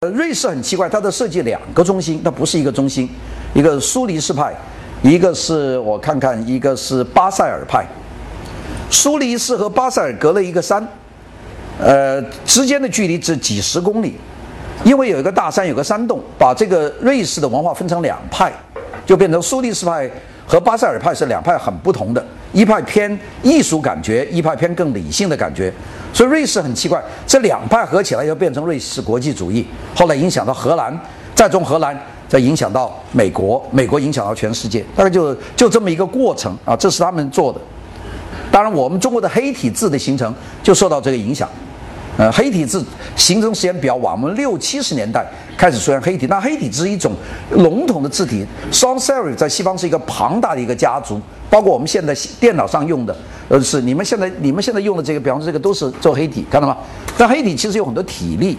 呃，瑞士很奇怪，它的设计两个中心，它不是一个中心，一个苏黎世派，一个是我看看，一个是巴塞尔派。苏黎世和巴塞尔隔了一个山，呃，之间的距离只几十公里，因为有一个大山，有个山洞，把这个瑞士的文化分成两派，就变成苏黎世派和巴塞尔派是两派很不同的，一派偏艺术感觉，一派偏更理性的感觉。所以瑞士很奇怪，这两派合起来又变成瑞士国际主义，后来影响到荷兰，再从荷兰再影响到美国，美国影响到全世界，大概就就这么一个过程啊，这是他们做的。当然，我们中国的黑体字的形成就受到这个影响。呃，黑体字形成时间比较晚，我们六七十年代开始出现黑体。那黑体字是一种笼统的字体，sans serif 在西方是一个庞大的一个家族，包括我们现在电脑上用的，呃，是你们现在你们现在用的这个，比方说这个都是做黑体，看到吗？但黑体其实有很多体力。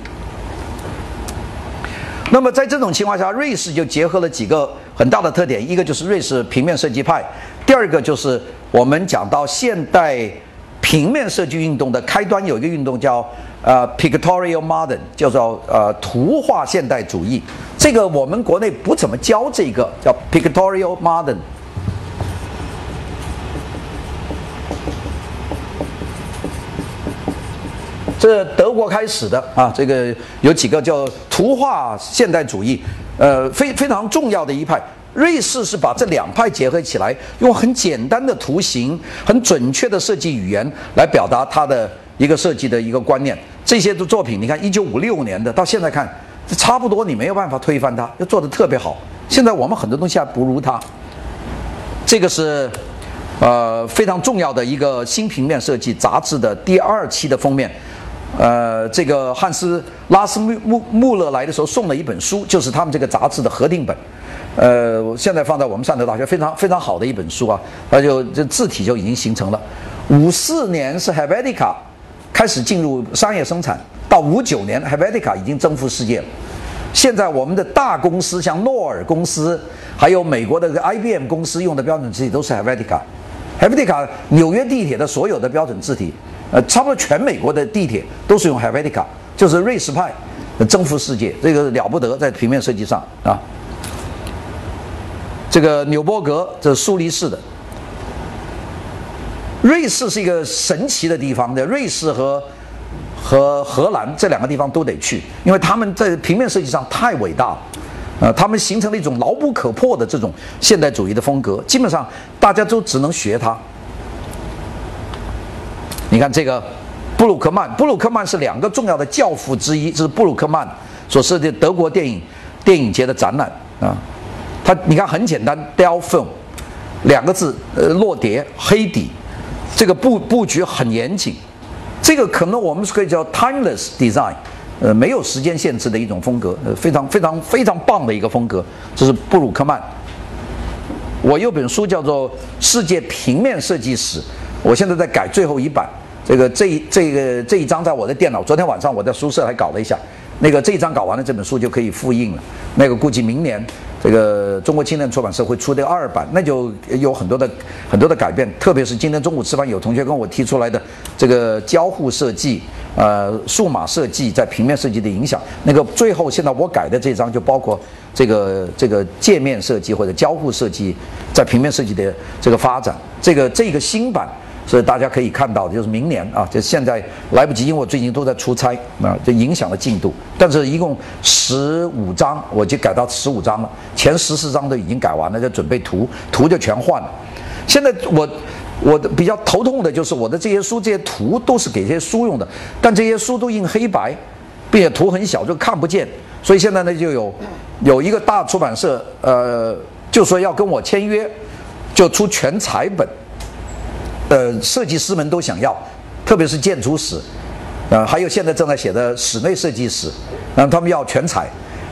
那么在这种情况下，瑞士就结合了几个很大的特点，一个就是瑞士平面设计派，第二个就是我们讲到现代平面设计运动的开端有一个运动叫。呃，pictorial modern 叫做呃图画现代主义，这个我们国内不怎么教这个叫 pictorial modern。这德国开始的啊，这个有几个叫图画现代主义，呃，非非常重要的一派。瑞士是把这两派结合起来，用很简单的图形、很准确的设计语言来表达它的。一个设计的一个观念，这些的作品，你看一九五六年的，到现在看，这差不多，你没有办法推翻它，要做的特别好。现在我们很多东西还不如它。这个是，呃，非常重要的一个新平面设计杂志的第二期的封面。呃，这个汉斯拉斯穆穆勒来的时候送了一本书，就是他们这个杂志的核定本。呃，现在放在我们汕头大学，非常非常好的一本书啊，它就这字体就已经形成了。五四年是 Helvetica。开始进入商业生产，到五九年，Helvetica 已经征服世界了。现在我们的大公司，像诺尔公司，还有美国的 IBM 公司用的标准字体都是 Helvetica。Helvetica 纽约地铁的所有的标准字体，呃，差不多全美国的地铁都是用 Helvetica，就是瑞士派征服世界，这个了不得，在平面设计上啊。这个纽波格，这是苏黎世的。瑞士是一个神奇的地方的，瑞士和和荷兰这两个地方都得去，因为他们在平面设计上太伟大了，呃，他们形成了一种牢不可破的这种现代主义的风格，基本上大家都只能学他。你看这个布鲁克曼，布鲁克曼是两个重要的教父之一，这是布鲁克曼所设计德国电影电影节的展览啊，他你看很简单，Del Film，两个字，呃，落碟，黑底。这个布布局很严谨，这个可能我们是可以叫 timeless design，呃，没有时间限制的一种风格，呃，非常非常非常棒的一个风格。这是布鲁克曼。我有本书叫做《世界平面设计史》，我现在在改最后一版。这个这一这个这一章在我的电脑，昨天晚上我在宿舍还搞了一下。那个这一章搞完了，这本书就可以复印了。那个估计明年。这个中国青年出版社会出的二版，那就有很多的很多的改变，特别是今天中午吃饭有同学跟我提出来的这个交互设计，呃，数码设计在平面设计的影响。那个最后现在我改的这张就包括这个这个界面设计或者交互设计在平面设计的这个发展。这个这个新版。所以大家可以看到，就是明年啊，就现在来不及，因为我最近都在出差啊，就影响了进度。但是一共十五章，我就改到十五章了，前十四章都已经改完了，就准备图，图就全换了。现在我我的比较头痛的就是我的这些书，这些图都是给这些书用的，但这些书都印黑白，并且图很小，就看不见。所以现在呢，就有有一个大出版社，呃，就说要跟我签约，就出全彩本。呃，设计师们都想要，特别是建筑史，呃，还有现在正在写的室内设计史，嗯，他们要全彩，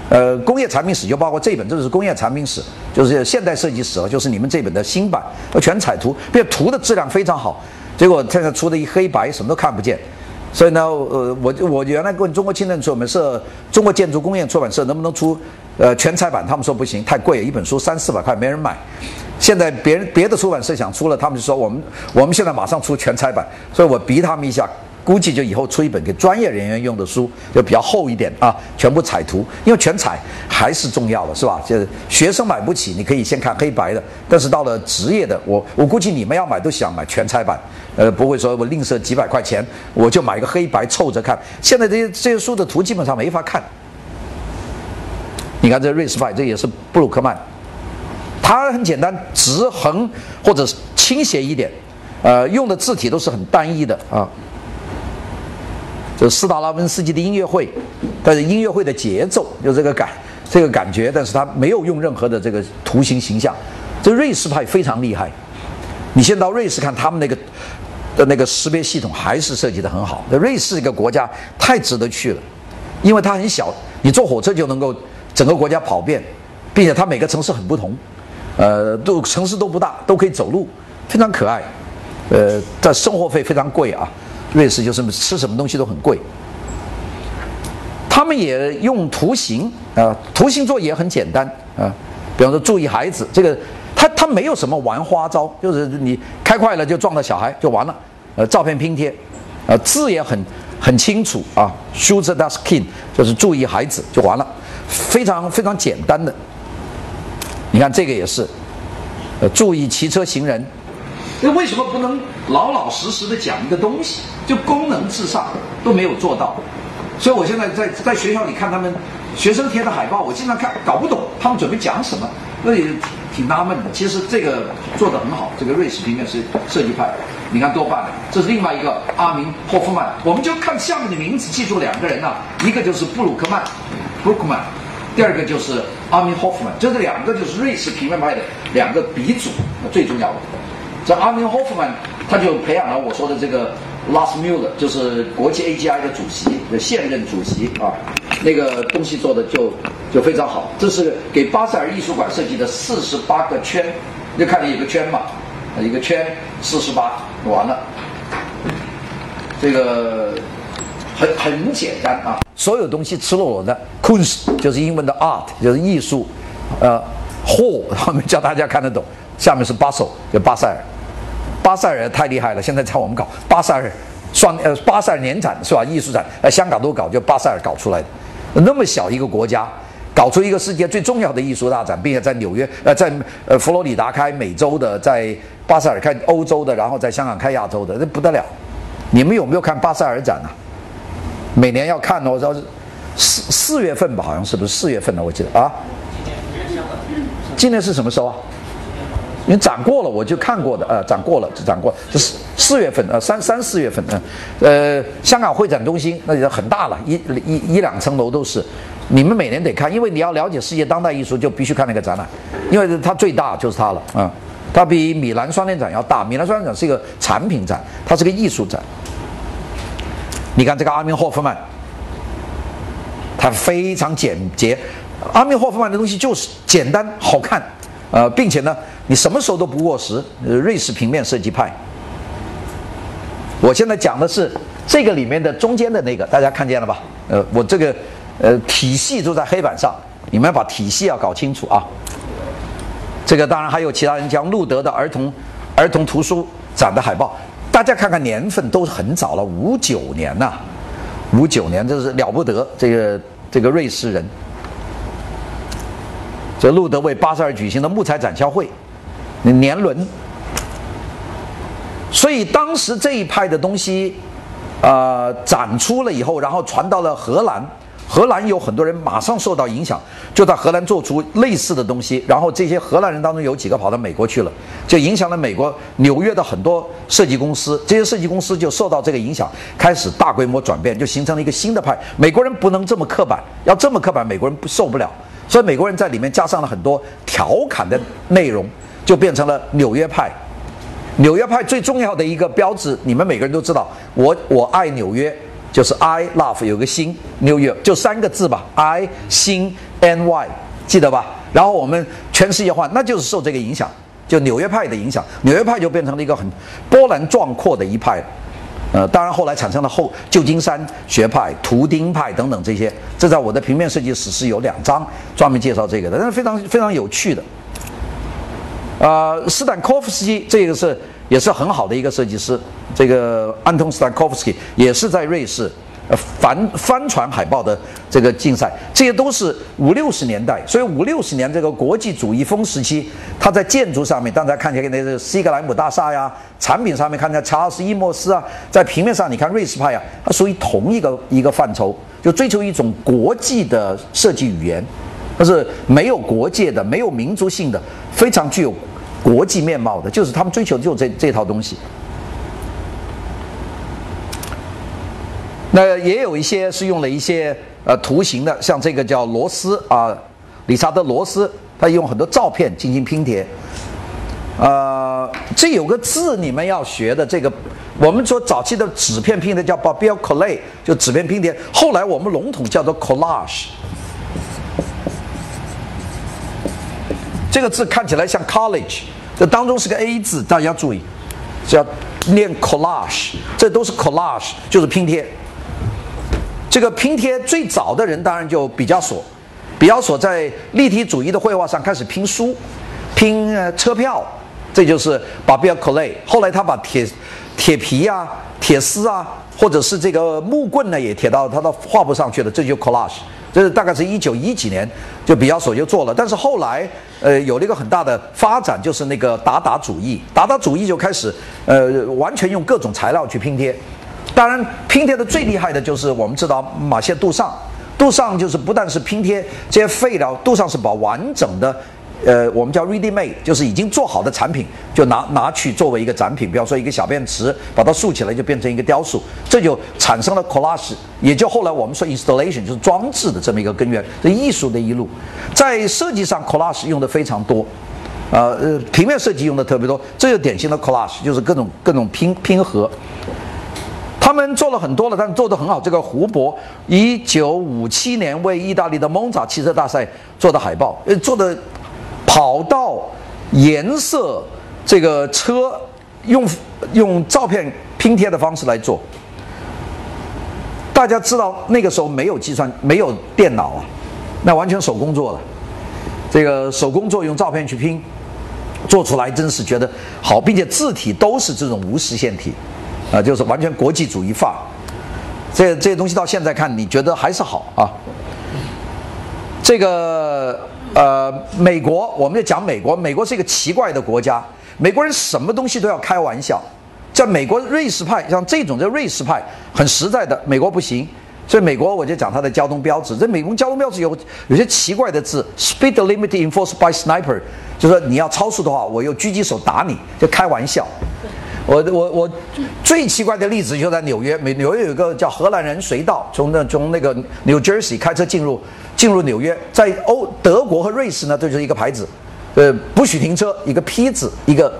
呃，工业产品史就包括这本，这是工业产品史，就是现代设计史了，就是你们这本的新版，全彩图，并且图的质量非常好，结果现在出的一黑白，什么都看不见，所以呢，呃，我我原来问中国青年出版社、中国建筑工业出版社能不能出，呃，全彩版，他们说不行，太贵，一本书三四百块，没人买。现在别人别的出版社想出了，他们就说我们我们现在马上出全彩版，所以我逼他们一下，估计就以后出一本给专业人员用的书，就比较厚一点啊，全部彩图，因为全彩还是重要的，是吧？就是学生买不起，你可以先看黑白的，但是到了职业的，我我估计你们要买都想买全彩版，呃，不会说我吝啬几百块钱，我就买一个黑白凑着看。现在这些这些书的图基本上没法看。你看这瑞士派，这也是布鲁克曼，它很简单，直横或者倾斜一点，呃，用的字体都是很单一的啊。这斯达拉文斯基的音乐会，但是音乐会的节奏有这个感，这个感觉，但是他没有用任何的这个图形形象。这瑞士派非常厉害，你先到瑞士看他们那个的那个识别系统，还是设计的很好。这瑞士这个国家太值得去了，因为它很小，你坐火车就能够整个国家跑遍，并且它每个城市很不同，呃，都城市都不大，都可以走路，非常可爱。呃，但生活费非常贵啊。瑞士就是吃什么东西都很贵，他们也用图形啊，图形做也很简单啊，比方说注意孩子，这个他他没有什么玩花招，就是你开快了就撞到小孩就完了，呃，照片拼贴，呃，字也很很清楚啊，shoot the skin 就是注意孩子就完了，非常非常简单的，你看这个也是，呃，注意骑车行人。那为什么不能老老实实的讲一个东西？就功能至上都没有做到，所以我现在在在学校里看他们学生贴的海报，我经常看搞不懂他们准备讲什么，那也挺纳闷的。其实这个做得很好，这个瑞士平面设设计派，你看多棒！这是另外一个阿明霍夫曼，我们就看下面的名字，记住两个人呐，一个就是布鲁克曼布鲁克曼第二个就是阿明霍夫曼，这两个就是瑞士平面派的两个鼻祖，最重要的。这阿明霍夫曼他就培养了我说的这个 Lars Müller，就是国际 AGI 的主席的，现任主席啊，那个东西做的就就非常好。这是给巴塞尔艺术馆设计的四十八个圈，就看见有个圈嘛，一个圈四十八，完了。这个很很简单啊，所有东西赤裸裸的 Kunst 就是英文的 Art，就是艺术，呃，Hall 他们叫大家看得懂，下面是 Basel，就巴塞尔。巴塞尔太厉害了，现在在我们搞巴塞尔双呃巴塞尔年展是吧？艺术展呃香港都搞，就巴塞尔搞出来的。那么小一个国家，搞出一个世界最重要的艺术大展，并且在纽约呃在呃佛罗里达开美洲的，在巴塞尔开欧洲的，然后在香港开亚洲的，这不得了。你们有没有看巴塞尔展啊？每年要看的，我，知道是四四月份吧？好像是不是四月份呢？我记得啊。今年是什么时候啊？因为涨过了，我就看过的，呃，涨过了，涨过，这是四月份，呃，三三四月份，嗯，呃，香港会展中心那也很大了，一一一两层楼都是，你们每年得看，因为你要了解世界当代艺术，就必须看那个展览，因为它最大就是它了，啊，它比米兰双年展要大，米兰双年展是一个产品展，它是个艺术展。你看这个阿明霍夫曼，他非常简洁，阿明霍夫曼的东西就是简单好看。呃，并且呢，你什么时候都不过时。瑞士平面设计派，我现在讲的是这个里面的中间的那个，大家看见了吧？呃，我这个呃体系都在黑板上，你们要把体系要搞清楚啊。这个当然还有其他人将路德的儿童儿童图书展的海报，大家看看年份都很早了，五九年呐，五九年这是了不得，这个这个瑞士人。这路德为巴塞尔举行的木材展销会，年轮。所以当时这一派的东西，呃，展出了以后，然后传到了荷兰，荷兰有很多人马上受到影响，就在荷兰做出类似的东西。然后这些荷兰人当中有几个跑到美国去了，就影响了美国纽约的很多设计公司。这些设计公司就受到这个影响，开始大规模转变，就形成了一个新的派。美国人不能这么刻板，要这么刻板，美国人不受不了。所以美国人在里面加上了很多调侃的内容，就变成了纽约派。纽约派最重要的一个标志，你们每个人都知道，我我爱纽约，就是 I love 有个心，New York 就三个字吧，I 心 N Y 记得吧？然后我们全世界化，那就是受这个影响，就纽约派的影响，纽约派就变成了一个很波澜壮阔的一派。呃，当然后来产生了后旧金山学派、图钉派等等这些，这在我的平面设计史是有两章专门介绍这个的，但是非常非常有趣的。呃，斯坦科夫斯基这个是也是很好的一个设计师。这个安东斯坦科夫斯基也是在瑞士。呃，帆帆船海报的这个竞赛，这些都是五六十年代，所以五六十年这个国际主义风时期，它在建筑上面，大家看起来那个西格兰姆大厦呀，产品上面看起来查尔斯伊莫斯啊，在平面上你看瑞士派啊，它属于同一个一个范畴，就追求一种国际的设计语言，它是没有国界的，没有民族性的，非常具有国际面貌的，就是他们追求的就这这套东西。那也有一些是用了一些呃图形的，像这个叫罗斯啊，理查德罗斯，他用很多照片进行拼贴。呃，这有个字你们要学的，这个我们说早期的纸片拼的叫 b a b i l c o l l a 就纸片拼贴，后来我们笼统叫做 collage。这个字看起来像 college，这当中是个 a 字，大家注意，要念 collage，这都是 collage，就是拼贴。这个拼贴最早的人当然就毕加索，毕加索在立体主义的绘画上开始拼书、拼车票，这就是把 b i l c o l l a 后来他把铁铁皮啊、铁丝啊，或者是这个木棍呢，也贴到他的画布上去了，这就 collage。这是大概是一九一几年就比较索就做了，但是后来呃有了一个很大的发展，就是那个达达主义，达达主义就开始呃完全用各种材料去拼贴。当然，拼贴的最厉害的就是我们知道马歇·杜尚，杜尚就是不但是拼贴这些废料，杜尚是把完整的，呃，我们叫 ready-made，就是已经做好的产品，就拿拿去作为一个展品，比方说一个小便池，把它竖起来就变成一个雕塑，这就产生了 collage，也就后来我们说 installation，就是装置的这么一个根源，这艺术的一路，在设计上 collage 用的非常多，呃呃，平面设计用的特别多，这就典型的 collage，就是各种各种拼拼合。他们做了很多了，但做得很好。这个胡博一九五七年为意大利的蒙扎汽车大赛做的海报，呃，做的跑道颜色，这个车用用照片拼贴的方式来做。大家知道那个时候没有计算，没有电脑啊，那完全手工做的。这个手工做用照片去拼，做出来真是觉得好，并且字体都是这种无实线体。啊，就是完全国际主义范，这这些东西到现在看，你觉得还是好啊？这个呃，美国，我们就讲美国，美国是一个奇怪的国家，美国人什么东西都要开玩笑。在美国，瑞士派像这种，叫瑞士派，很实在的，美国不行。所以美国我就讲它的交通标志，这美国交通标志有有些奇怪的字，speed limit enforced by sniper，就说你要超速的话，我用狙击手打你，就开玩笑。我我我最奇怪的例子就在纽约，美纽约有一个叫荷兰人隧道，从那从那个 New Jersey 开车进入进入纽约，在欧德国和瑞士呢，这就是一个牌子，呃，不许停车，一个 P 字，一个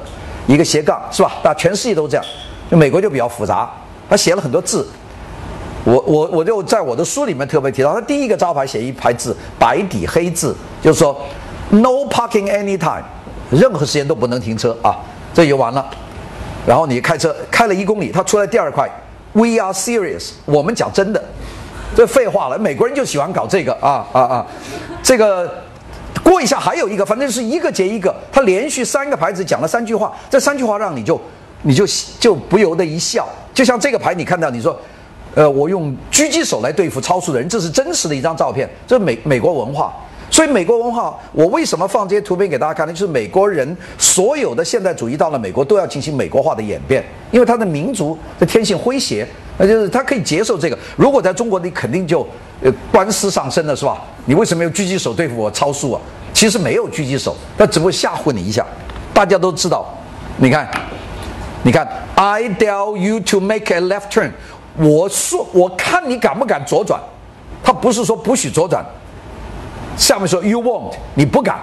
一个斜杠，是吧？那全世界都这样，就美国就比较复杂，他写了很多字，我我我就在我的书里面特别提到，他第一个招牌写一排字，白底黑字，就是说 No parking anytime，任何时间都不能停车啊，这就完了。然后你开车开了一公里，他出来第二块，We are serious，我们讲真的，这废话了，美国人就喜欢搞这个啊啊啊，这个过一下还有一个，反正是一个接一个，他连续三个牌子讲了三句话，这三句话让你就你就就不由得一笑，就像这个牌你看到你说，呃，我用狙击手来对付超速的人，这是真实的一张照片，这是美美国文化。所以美国文化，我为什么放这些图片给大家看呢？就是美国人所有的现代主义到了美国都要进行美国化的演变，因为他的民族的天性诙谐，那就是他可以接受这个。如果在中国，你肯定就呃官司上升了，是吧？你为什么用狙击手对付我超速啊？其实没有狙击手，他只不过吓唬你一下。大家都知道，你看，你看，I tell you to make a left turn，我说我看你敢不敢左转，他不是说不许左转。下面说 you won't，你不敢，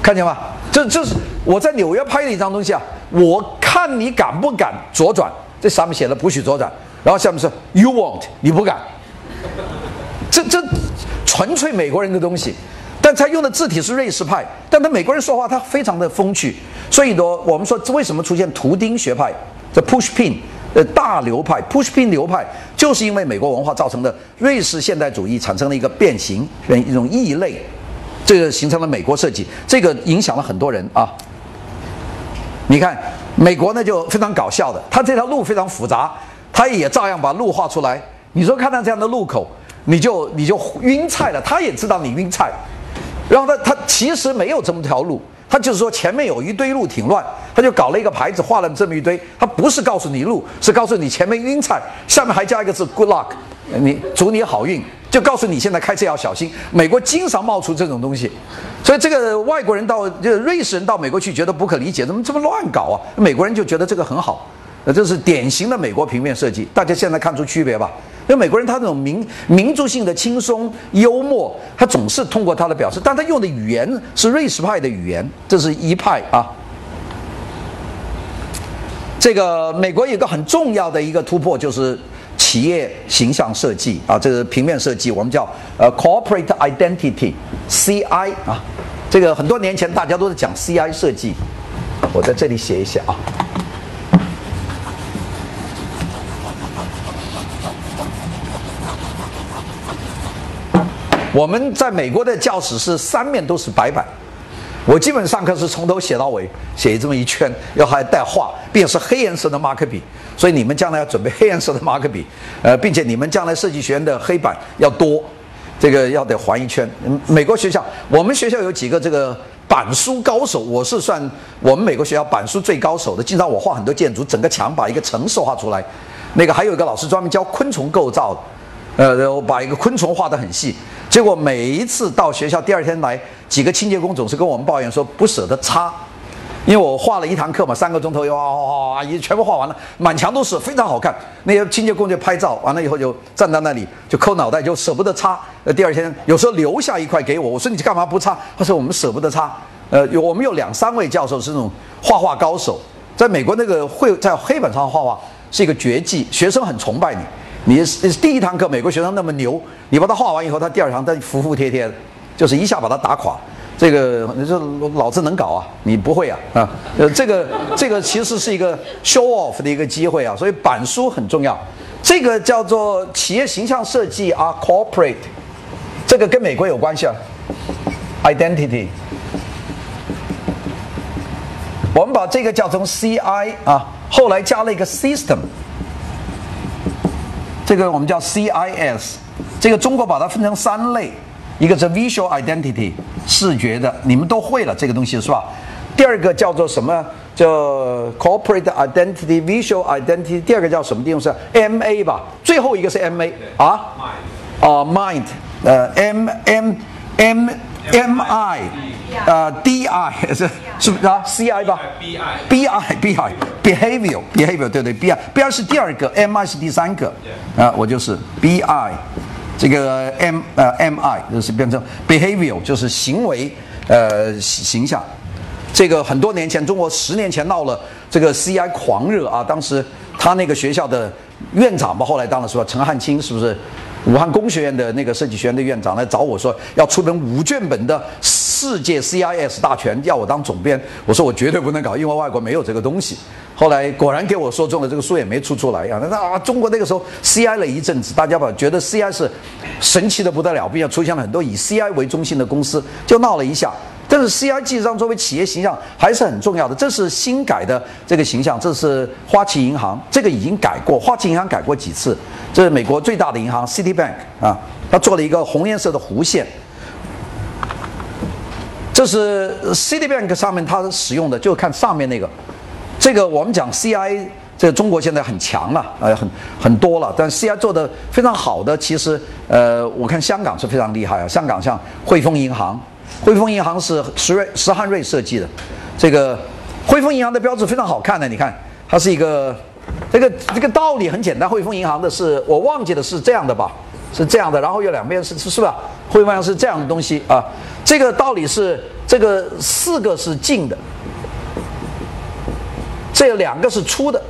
看见吗？这这是我在纽约拍的一张东西啊。我看你敢不敢左转？这上面写了不许左转，然后下面说 you won't，你不敢。这这纯粹美国人的东西，但他用的字体是瑞士派，但他美国人说话他非常的风趣，所以呢，我们说为什么出现图钉学派？这 push pin。呃，大流派 Pushpin 流派，就是因为美国文化造成的瑞士现代主义产生了一个变形，一种异类，这个形成了美国设计，这个影响了很多人啊。你看美国呢就非常搞笑的，它这条路非常复杂，它也照样把路画出来。你说看到这样的路口，你就你就晕菜了。他也知道你晕菜，然后他他其实没有这么条路，他就是说前面有一堆路挺乱，他就搞了一个牌子画了这么一堆。他不是告诉你路，是告诉你前面晕菜，下面还加一个字 “good luck”，你祝你好运，就告诉你现在开车要小心。美国经常冒出这种东西，所以这个外国人到就瑞士人到美国去觉得不可理解，怎么这么乱搞啊？美国人就觉得这个很好，那这是典型的美国平面设计。大家现在看出区别吧？因为美国人他那种民民族性的轻松幽默，他总是通过他的表示，但他用的语言是瑞士派的语言，这是一派啊。这个美国有个很重要的一个突破就是企业形象设计啊，这个平面设计我们叫呃 corporate identity，CI 啊，这个很多年前大家都是讲 CI 设计，我在这里写一写啊。我们在美国的教室是三面都是白板，我基本上课是从头写到尾，写这么一圈，要还带画，并且是黑颜色的马克笔，所以你们将来要准备黑颜色的马克笔，呃，并且你们将来设计学院的黑板要多，这个要得环一圈。美国学校，我们学校有几个这个板书高手，我是算我们美国学校板书最高手的，经常我画很多建筑，整个墙把一个城市画出来。那个还有一个老师专门教昆虫构造。呃，我把一个昆虫画得很细，结果每一次到学校第二天来，几个清洁工总是跟我们抱怨说不舍得擦，因为我画了一堂课嘛，三个钟头，哇哇哇，一全部画完了，满墙都是，非常好看。那些清洁工就拍照，完了以后就站在那里就抠脑袋，就舍不得擦。呃，第二天有时候留下一块给我，我说你干嘛不擦？他说我们舍不得擦。呃，有我们有两三位教授是那种画画高手，在美国那个会在黑板上画画是一个绝技，学生很崇拜你。你是第一堂课，美国学生那么牛，你把他画完以后，他第二堂他服服帖帖的，就是一下把他打垮。这个你说老子能搞啊，你不会啊啊？呃，这个这个其实是一个 show off 的一个机会啊，所以板书很重要。这个叫做企业形象设计啊，corporate，这个跟美国有关系啊，identity。我们把这个叫成 CI 啊，后来加了一个 system。这个我们叫 CIS，这个中国把它分成三类，一个是 Visual Identity，视觉的，你们都会了这个东西是吧？第二个叫做什么？叫 Corporate Identity、Visual Identity。第二个叫什么地方是 MA 吧？最后一个是 MA 啊？啊，Mind，呃，M M M M I。呃，D I 是是不是啊？C I 吧？B I B I B I behavior behavior 对对，B I B I 是第二个，M I 是第三个。啊，我就是 B I，这个 M 呃 M I 就是变成 behavior 就是行为呃形象。这个很多年前，中国十年前闹了这个 C I 狂热啊，当时他那个学校的院长吧，后来当了说陈汉卿是不是？武汉工学院的那个设计学院的院长来找我说，要出本五卷本的世界 CIS 大全，要我当总编。我说我绝对不能搞，因为外国没有这个东西。后来果然给我说中了，这个书也没出出来呀。那啊，中国那个时候 CI 了一阵子，大家吧觉得 CI 是神奇的不得了，并且出现了很多以 CI 为中心的公司，就闹了一下。但是 CI 实上作为企业形象还是很重要的，这是新改的这个形象，这是花旗银行，这个已经改过，花旗银行改过几次，这是美国最大的银行 Citibank 啊，它做了一个红颜色的弧线，这是 Citibank 上面它使用的，就看上面那个，这个我们讲 CI，这中国现在很强了，呃，很很多了，但 CI 做的非常好的，其实呃，我看香港是非常厉害啊，香港像汇丰银行。汇丰银行是石瑞石汉瑞设计的，这个汇丰银行的标志非常好看的，你看它是一个，这个这个道理很简单。汇丰银行的是我忘记的是这样的吧，是这样的，然后有两边是是是吧？汇丰银行是这样的东西啊，这个道理是这个四个是进的，这两个是粗的，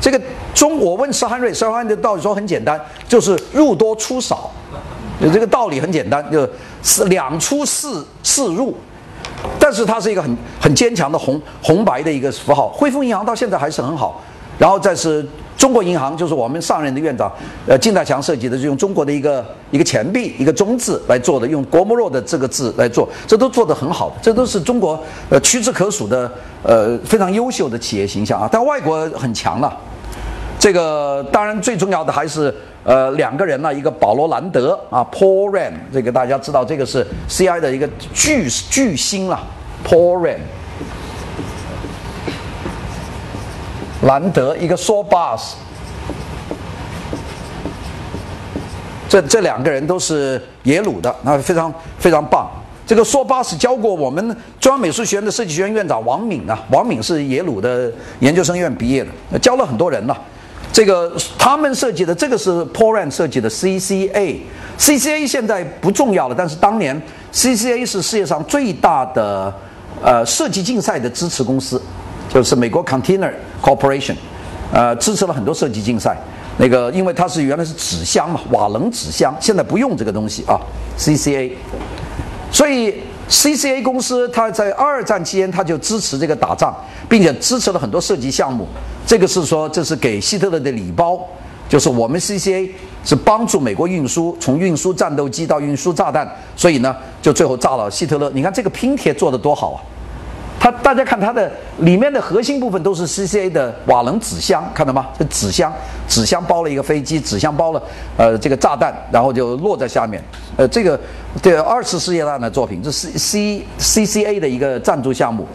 这个中我问石汉瑞，石汉瑞的道理说很简单，就是入多出少。有这个道理很简单，就是两出四四入，但是它是一个很很坚强的红红白的一个符号。汇丰银行到现在还是很好，然后再是中国银行就是我们上任的院长，呃，金大强设计的，就用中国的一个一个钱币，一个中字来做的，用国莫若的这个字来做，这都做得很好，这都是中国呃屈指可数的呃非常优秀的企业形象啊。但外国很强了，这个当然最重要的还是呃两个人呢，一个保罗兰德啊，Paul r a n 这个大家知道，这个是 CI 的一个巨巨星了，Paul r a n。兰德一个 s o b a s 这这两个人都是耶鲁的，那非常非常棒。这个 s o b a s 教过我们中央美术学院的设计学院院长王敏啊，王敏是耶鲁的研究生院毕业的，教了很多人了。这个他们设计的这个是 p o r a n 设计的 CCA，CCA 现在不重要了，但是当年 CCA 是世界上最大的呃设计竞赛的支持公司。就是美国 Container Corporation，呃，支持了很多设计竞赛。那个，因为它是原来是纸箱嘛，瓦楞纸箱，现在不用这个东西啊，CCA。所以 CCA 公司它在二战期间，它就支持这个打仗，并且支持了很多设计项目。这个是说，这是给希特勒的礼包，就是我们 CCA 是帮助美国运输，从运输战斗机到运输炸弹，所以呢，就最后炸了希特勒。你看这个拼贴做的多好啊！它大家看它的里面的核心部分都是 CCA 的瓦楞纸箱，看到吗？这纸箱，纸箱包了一个飞机，纸箱包了呃这个炸弹，然后就落在下面。呃，这个这二次世界大战的作品，这是 C CCA 的一个赞助项目。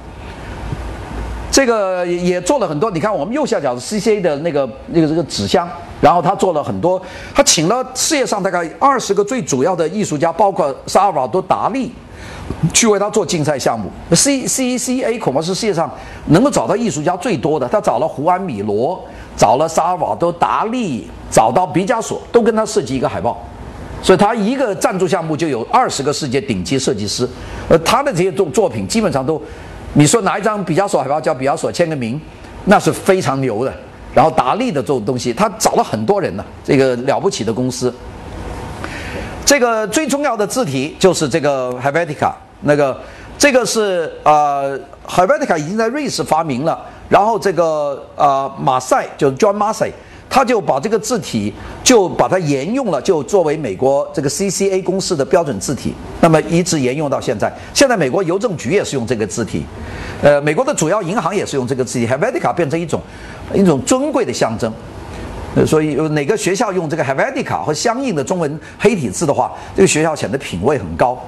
这个也做了很多，你看我们右下角是 CCA 的那个那个这个纸箱，然后他做了很多，他请了世界上大概二十个最主要的艺术家，包括萨尔瓦多达利。去为他做竞赛项目，C C C A 恐怕是世界上能够找到艺术家最多的。他找了胡安米罗，找了萨瓦多达利，找到毕加索，都跟他设计一个海报。所以他一个赞助项目就有二十个世界顶级设计师。而他的这些作作品基本上都，你说拿一张毕加索海报叫毕加索签个名，那是非常牛的。然后达利的这种东西，他找了很多人呢，这个了不起的公司。这个最重要的字体就是这个 Helvetica，那个这个是呃 Helvetica 已经在瑞士发明了，然后这个呃马赛就是 John Massey，他就把这个字体就把它沿用了，就作为美国这个 CCA 公司的标准字体，那么一直沿用到现在。现在美国邮政局也是用这个字体，呃，美国的主要银行也是用这个字体，Helvetica 变成一种一种尊贵的象征。所以，哪个学校用这个 Helvetica 和相应的中文黑体字的话，这个学校显得品位很高。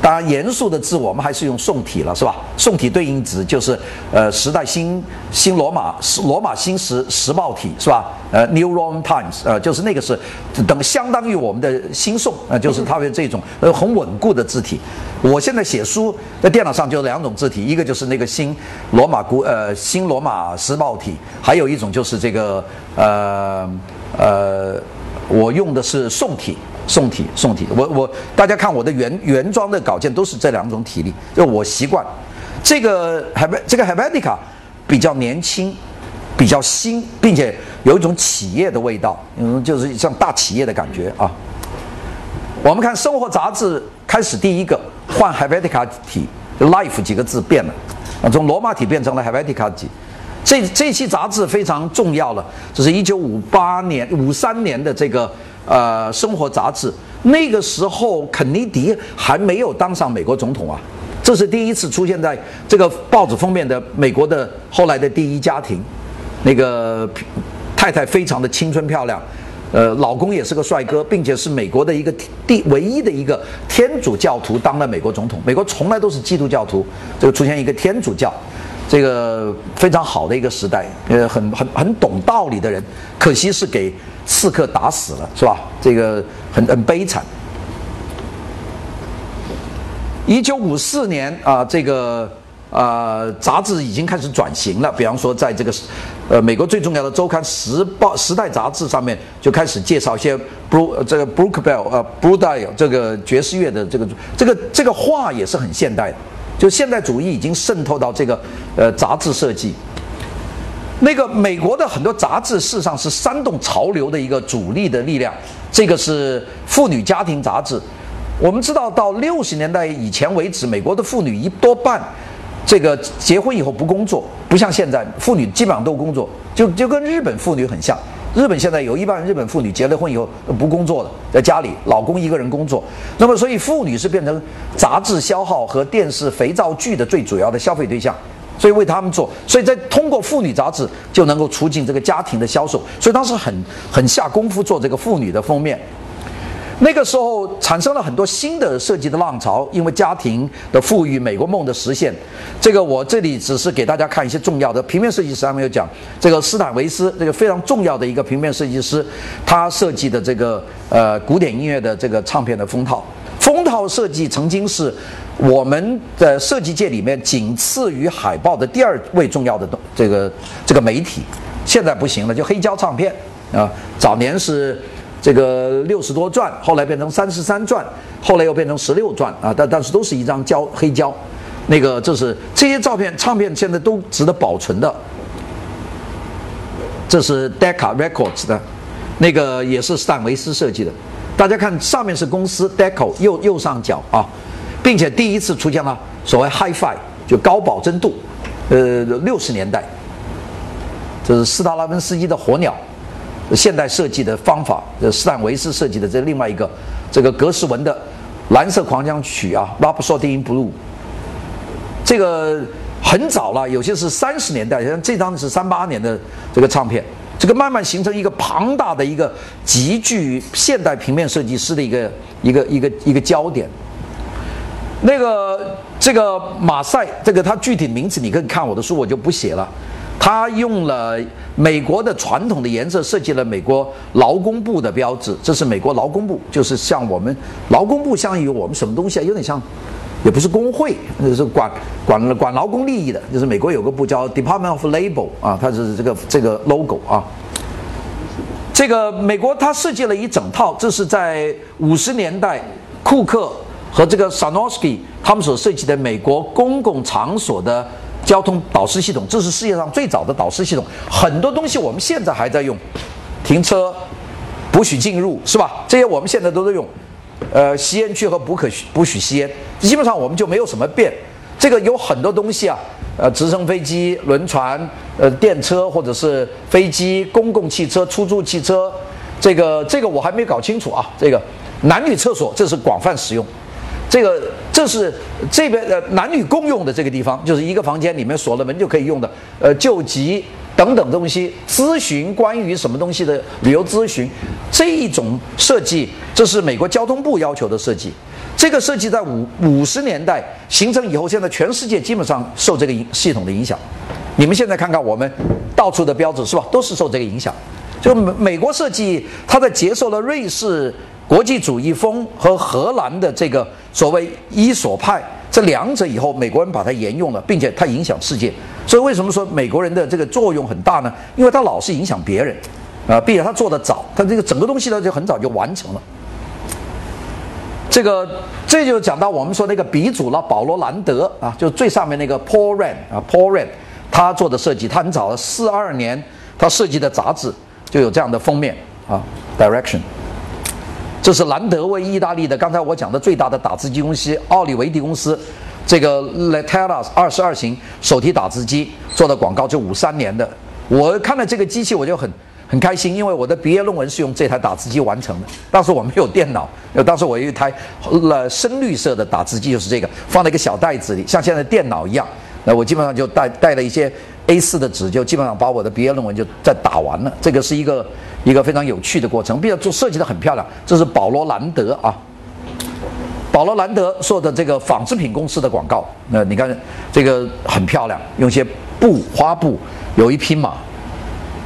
当然，严肃的字我们还是用宋体了，是吧？宋体对应字就是呃时代新新罗马罗马新时时报体，是吧？呃，New Roman Times，呃，就是那个是等相当于我们的新宋，呃，就是它的这种呃很稳固的字体。我现在写书在电脑上就两种字体，一个就是那个新罗马古呃新罗马时报体，还有一种就是这个呃呃，我用的是宋体。宋体，宋体，我我大家看我的原原装的稿件都是这两种体力，就我习惯。这个海这个 Helvetica 比较年轻，比较新，并且有一种企业的味道，嗯，就是像大企业的感觉啊。我们看《生活》杂志开始第一个换 Helvetica 体，Life 几个字变了，啊，从罗马体变成了 Helvetica 体。这这期杂志非常重要了，这是一九五八年、五三年的这个。呃，生活杂志那个时候，肯尼迪还没有当上美国总统啊，这是第一次出现在这个报纸封面的美国的后来的第一家庭，那个太太非常的青春漂亮，呃，老公也是个帅哥，并且是美国的一个第唯一的一个天主教徒当了美国总统。美国从来都是基督教徒，就出现一个天主教，这个非常好的一个时代，呃，很很很懂道理的人，可惜是给。刺客打死了，是吧？这个很很悲惨。一九五四年啊，这个啊杂志已经开始转型了。比方说，在这个呃美国最重要的周刊《时报》《时代》杂志上面，就开始介绍一些 Bru 这个 Brookbell 呃 Brudel 这个爵士乐的这个这个这个画也是很现代的，就现代主义已经渗透到这个呃杂志设计。那个美国的很多杂志，事实上是煽动潮流的一个主力的力量。这个是妇女家庭杂志。我们知道，到六十年代以前为止，美国的妇女一多半这个结婚以后不工作，不像现在妇女基本上都工作，就就跟日本妇女很像。日本现在有一半日本妇女结了婚以后不工作了，在家里，老公一个人工作。那么，所以妇女是变成杂志消耗和电视肥皂剧的最主要的消费对象。所以为他们做，所以在通过妇女杂志就能够促进这个家庭的销售。所以当时很很下功夫做这个妇女的封面。那个时候产生了很多新的设计的浪潮，因为家庭的富裕、美国梦的实现。这个我这里只是给大家看一些重要的平面设计师还没有讲。这个斯坦维斯，这个非常重要的一个平面设计师，他设计的这个呃古典音乐的这个唱片的封套，封套设计曾经是我们的设计界里面仅次于海报的第二位重要的东这个这个媒体，现在不行了，就黑胶唱片啊，早年是。这个六十多转，后来变成三十三转，后来又变成十六转啊！但但是都是一张胶黑胶，那个这是这些照片唱片现在都值得保存的。这是 Decca Records 的，那个也是斯坦维斯设计的。大家看上面是公司 Decca 右右上角啊，并且第一次出现了所谓 Hi-Fi 就高保真度，呃，六十年代，这是斯达拉文斯基的火鸟。现代设计的方法，呃，斯坦维斯设计的这另外一个，这个格式文的蓝色狂想曲啊，Rhapsody in Blue，这个很早了，有些是三十年代，像这张是三八年的这个唱片，这个慢慢形成一个庞大的一个极具现代平面设计师的一个一个一个一个焦点。那个这个马赛，这个它具体名字你可以看我的书，我就不写了。他用了美国的传统的颜色设计了美国劳工部的标志，这是美国劳工部，就是像我们劳工部相当于我们什么东西啊？有点像，也不是工会，那是管管管劳工利益的，就是美国有个部叫 Department of Labor 啊，它是这个这个 logo 啊。这个美国他设计了一整套，这是在五十年代库克和这个 Sanosky 他们所设计的美国公共场所的。交通导师系统，这是世界上最早的导师系统。很多东西我们现在还在用，停车不许进入，是吧？这些我们现在都在用。呃，吸烟区和不可不许吸烟，基本上我们就没有什么变。这个有很多东西啊，呃，直升飞机、轮船、呃，电车或者是飞机、公共汽车、出租汽车，这个这个我还没搞清楚啊。这个男女厕所，这是广泛使用。这个这是这边呃男女共用的这个地方，就是一个房间里面锁了门就可以用的，呃救急等等东西，咨询关于什么东西的旅游咨询，这一种设计，这是美国交通部要求的设计。这个设计在五五十年代形成以后，现在全世界基本上受这个影系统的影响。你们现在看看我们到处的标志是吧，都是受这个影响。就美美国设计，它在接受了瑞士。国际主义风和荷兰的这个所谓伊索派，这两者以后美国人把它沿用了，并且它影响世界。所以为什么说美国人的这个作用很大呢？因为他老是影响别人，啊，并且他做的早，他这个整个东西呢就很早就完成了。这个这就讲到我们说那个鼻祖了，保罗兰德啊，就最上面那个 Paul r a n 啊，Paul r a n 他做的设计，他很早，四二年他设计的杂志就有这样的封面啊，Direction。这是兰德为意大利的，刚才我讲的最大的打字机公司奥利维迪公司，这个 Letera 二十二型手提打字机做的广告，就五三年的。我看了这个机器，我就很很开心，因为我的毕业论文是用这台打字机完成的。当时我没有电脑，当时我有一台了深绿色的打字机，就是这个，放在一个小袋子里，像现在电脑一样。那我基本上就带带了一些 A4 的纸，就基本上把我的毕业论文就在打完了。这个是一个。一个非常有趣的过程，并且做设计的很漂亮。这是保罗兰德啊，保罗兰德做的这个纺织品公司的广告。那你看这个很漂亮，用些布花布，有一匹马。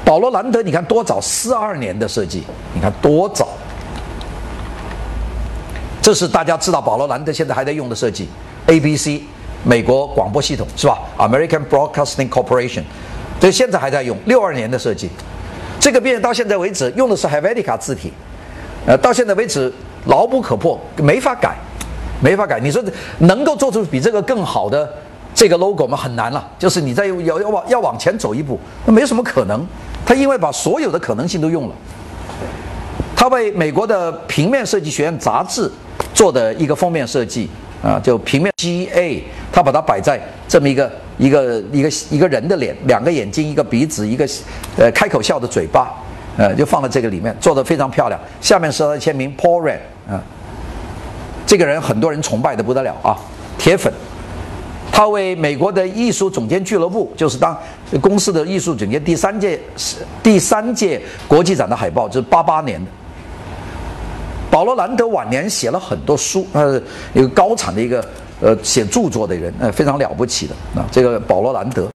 保罗兰德，你看多早，四二年的设计，你看多早。这是大家知道保罗兰德现在还在用的设计，ABC 美国广播系统是吧？American Broadcasting Corporation，这现在还在用，六二年的设计。这个病人到现在为止用的是 Helvetica 字体，呃，到现在为止牢不可破，没法改，没法改。你说能够做出比这个更好的这个 logo 吗？很难了。就是你在要要往要往前走一步，那没什么可能。他因为把所有的可能性都用了，他为美国的平面设计学院杂志做的一个封面设计，啊，就平面 G A，他把它摆在这么一个一个一个一个人的脸，两个眼睛，一个鼻子，一个呃开口笑的嘴巴，呃，就放在这个里面，做的非常漂亮。下面是他的签名 Paul Rand 啊，这个人很多人崇拜的不得了啊，铁粉。他为美国的艺术总监俱乐部，就是当公司的艺术总监，第三届是第三届国际展的海报，就是八八年的。保罗·兰德晚年写了很多书，呃，一个高产的一个呃写著作的人，呃，非常了不起的啊，这个保罗·兰德。